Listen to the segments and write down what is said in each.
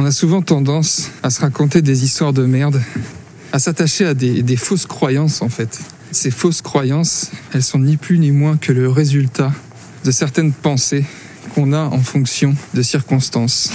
On a souvent tendance à se raconter des histoires de merde, à s'attacher à des, fausses croyances en fait. Ces fausses croyances, elles sont ni plus ni moins que le résultat de certaines pensées qu'on a en fonction de circonstances.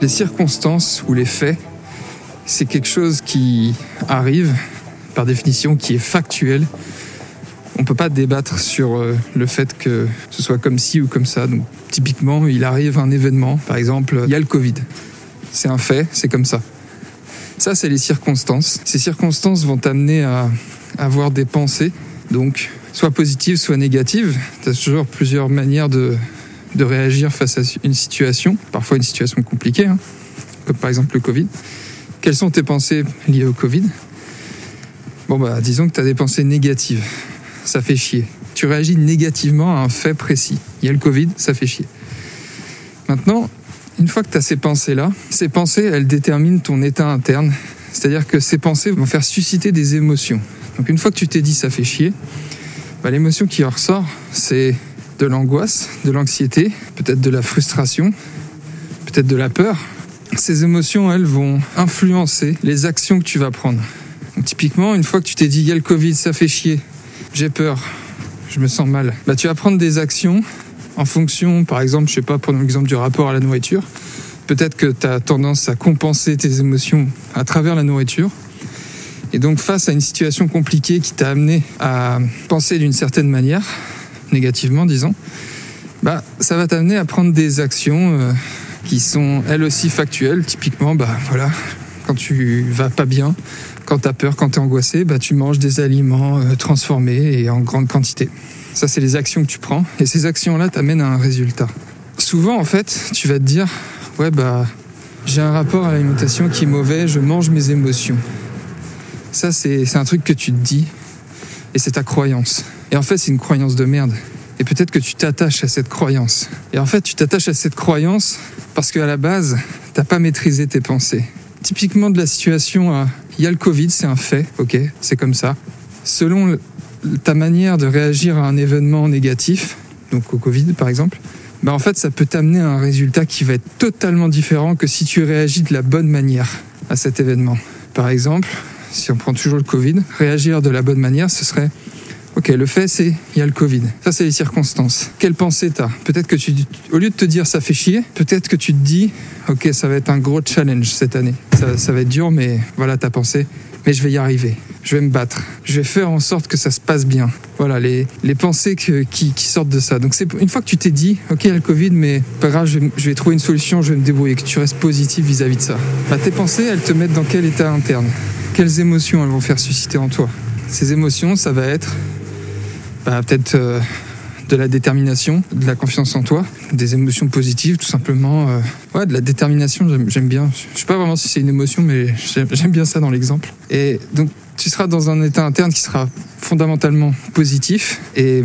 Les circonstances ou les faits, c'est quelque chose qui arrive, par définition, qui est factuel. On peut pas débattre sur euh, le fait que ce soit comme ci ou comme ça. Donc, typiquement, il arrive un événement, par exemple, il y a le Covid. C'est un fait, c'est comme ça. Ça, c'est les circonstances. Ces circonstances vont t'amener à avoir des pensées, donc soit positives, soit négatives. Tu as toujours plusieurs manières de, de réagir face à une situation, parfois une situation compliquée, hein, comme par exemple le Covid. Quelles sont tes pensées liées au Covid? Bon, bah, disons que tu as des pensées négatives. Ça fait chier. Tu réagis négativement à un fait précis. Il y a le Covid, ça fait chier. Maintenant, une fois que tu as ces pensées-là, ces pensées, elles déterminent ton état interne. C'est-à-dire que ces pensées vont faire susciter des émotions. Donc une fois que tu t'es dit ça fait chier, bah, l'émotion qui en ressort, c'est de l'angoisse, de l'anxiété, peut-être de la frustration, peut-être de la peur. Ces émotions, elles, vont influencer les actions que tu vas prendre. Typiquement, une fois que tu t'es dit, il y a le Covid, ça fait chier, j'ai peur, je me sens mal, bah, tu vas prendre des actions en fonction, par exemple, je sais pas, prenons l'exemple du rapport à la nourriture. Peut-être que tu as tendance à compenser tes émotions à travers la nourriture. Et donc, face à une situation compliquée qui t'a amené à penser d'une certaine manière, négativement, disons, bah, ça va t'amener à prendre des actions euh, qui sont elles aussi factuelles. Typiquement, bah, voilà, quand tu vas pas bien, quand tu as peur, quand tu es angoissé, bah, tu manges des aliments euh, transformés et en grande quantité. Ça, c'est les actions que tu prends. Et ces actions-là t'amènent à un résultat. Souvent, en fait, tu vas te dire, ouais, bah, j'ai un rapport à l'alimentation qui est mauvais, je mange mes émotions. Ça, c'est un truc que tu te dis, et c'est ta croyance. Et en fait, c'est une croyance de merde. Et peut-être que tu t'attaches à cette croyance. Et en fait, tu t'attaches à cette croyance parce qu'à la base, t'as pas maîtrisé tes pensées. Typiquement de la situation, il y a le Covid, c'est un fait, ok, c'est comme ça. Selon ta manière de réagir à un événement négatif, donc au Covid par exemple, bah en fait, ça peut t'amener à un résultat qui va être totalement différent que si tu réagis de la bonne manière à cet événement. Par exemple, si on prend toujours le Covid, réagir de la bonne manière, ce serait Ok, le fait, c'est il y a le Covid. Ça, c'est les circonstances. Quelle pensée t'as? Peut-être que tu, au lieu de te dire ça fait chier, peut-être que tu te dis, ok, ça va être un gros challenge cette année. Ça, va être dur, mais voilà ta pensée. Mais je vais y arriver. Je vais me battre. Je vais faire en sorte que ça se passe bien. Voilà les, les pensées qui, sortent de ça. Donc c'est une fois que tu t'es dit, ok, il y a le Covid, mais pas grave, je vais, je vais trouver une solution, je vais me débrouiller. Que tu restes positif vis-à-vis de ça. Bah, tes pensées, elles te mettent dans quel état interne? Quelles émotions elles vont faire susciter en toi? Ces émotions, ça va être bah, peut-être euh, de la détermination, de la confiance en toi, des émotions positives, tout simplement. Euh, ouais, de la détermination, j'aime bien. Je sais pas vraiment si c'est une émotion, mais j'aime bien ça dans l'exemple. Et donc, tu seras dans un état interne qui sera fondamentalement positif et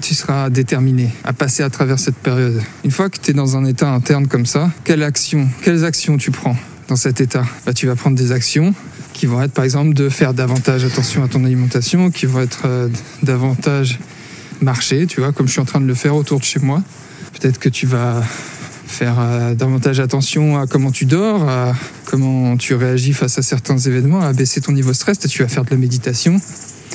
tu seras déterminé à passer à travers cette période. Une fois que tu es dans un état interne comme ça, quelle action, quelles actions tu prends dans cet état? Bah, Tu vas prendre des actions qui vont être par exemple de faire davantage attention à ton alimentation, qui vont être euh, davantage marcher, tu vois, comme je suis en train de le faire autour de chez moi. Peut-être que tu vas faire euh, davantage attention à comment tu dors, à comment tu réagis face à certains événements, à baisser ton niveau de stress, tu vas faire de la méditation.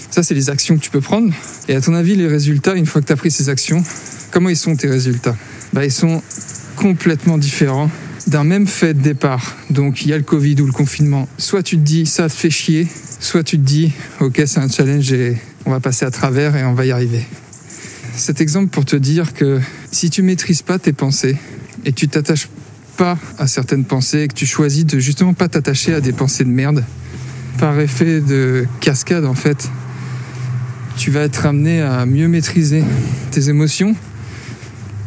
Ça, c'est les actions que tu peux prendre. Et à ton avis, les résultats, une fois que tu as pris ces actions, comment ils sont tes résultats? Bah, Ils sont complètement différents d'un même fait de départ. Donc il y a le Covid ou le confinement. Soit tu te dis ça te fait chier, soit tu te dis ok c'est un challenge et on va passer à travers et on va y arriver. Cet exemple pour te dire que si tu maîtrises pas tes pensées et tu t'attaches pas à certaines pensées et que tu choisis de justement pas t'attacher à des pensées de merde, par effet de cascade en fait, tu vas être amené à mieux maîtriser tes émotions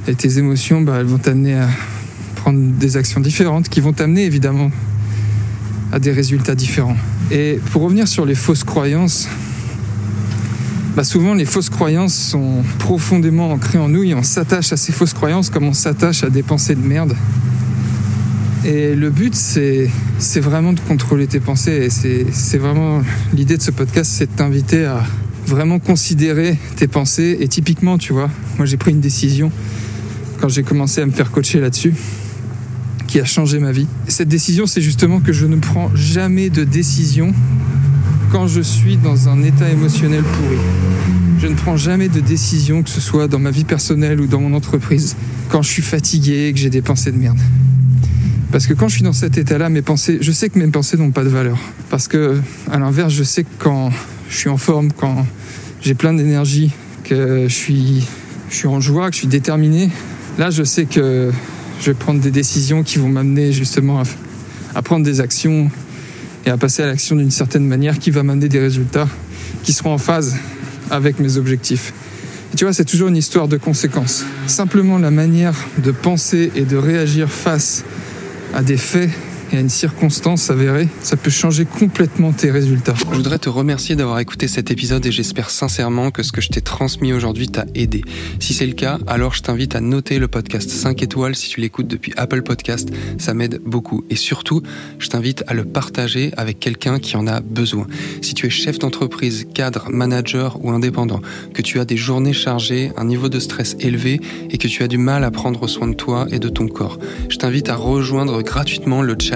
et tes émotions bah, elles vont t'amener à prendre des actions différentes qui vont t'amener évidemment à des résultats différents. Et pour revenir sur les fausses croyances, bah souvent les fausses croyances sont profondément ancrées en nous et on s'attache à ces fausses croyances comme on s'attache à des pensées de merde. Et le but, c'est, vraiment de contrôler tes pensées. Et c'est, c'est vraiment l'idée de ce podcast, c'est de t'inviter à vraiment considérer tes pensées. Et typiquement, tu vois, moi j'ai pris une décision quand j'ai commencé à me faire coacher là-dessus qui a changé ma vie. Cette décision, c'est justement que je ne prends jamais de décision quand je suis dans un état émotionnel pourri. Je ne prends jamais de décision, que ce soit dans ma vie personnelle ou dans mon entreprise, quand je suis fatigué et que j'ai des pensées de merde. Parce que quand je suis dans cet état-là, mes pensées, je sais que mes pensées n'ont pas de valeur. Parce que, à l'inverse, je sais que quand je suis en forme, quand j'ai plein d'énergie, que je suis, je suis en joie, que je suis déterminé, là, je sais que je vais prendre des décisions qui vont m'amener justement à, prendre des actions et à passer à l'action d'une certaine manière qui va m'amener des résultats qui seront en phase avec mes objectifs. Et tu vois, c'est toujours une histoire de conséquences. Simplement la manière de penser et de réagir face à des faits et à une circonstance avérée, ça peut changer complètement tes résultats. Je voudrais te remercier d'avoir écouté cet épisode et j'espère sincèrement que ce que je t'ai transmis aujourd'hui t'a aidé. Si c'est le cas, alors je t'invite à noter le podcast 5 étoiles si tu l'écoutes depuis Apple Podcast, ça m'aide beaucoup. Et surtout, je t'invite à le partager avec quelqu'un qui en a besoin. Si tu es chef d'entreprise, cadre, manager ou indépendant, que tu as des journées chargées, un niveau de stress élevé et que tu as du mal à prendre soin de toi et de ton corps, je t'invite à rejoindre gratuitement le challenge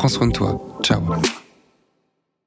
Prends soin de toi. Ciao.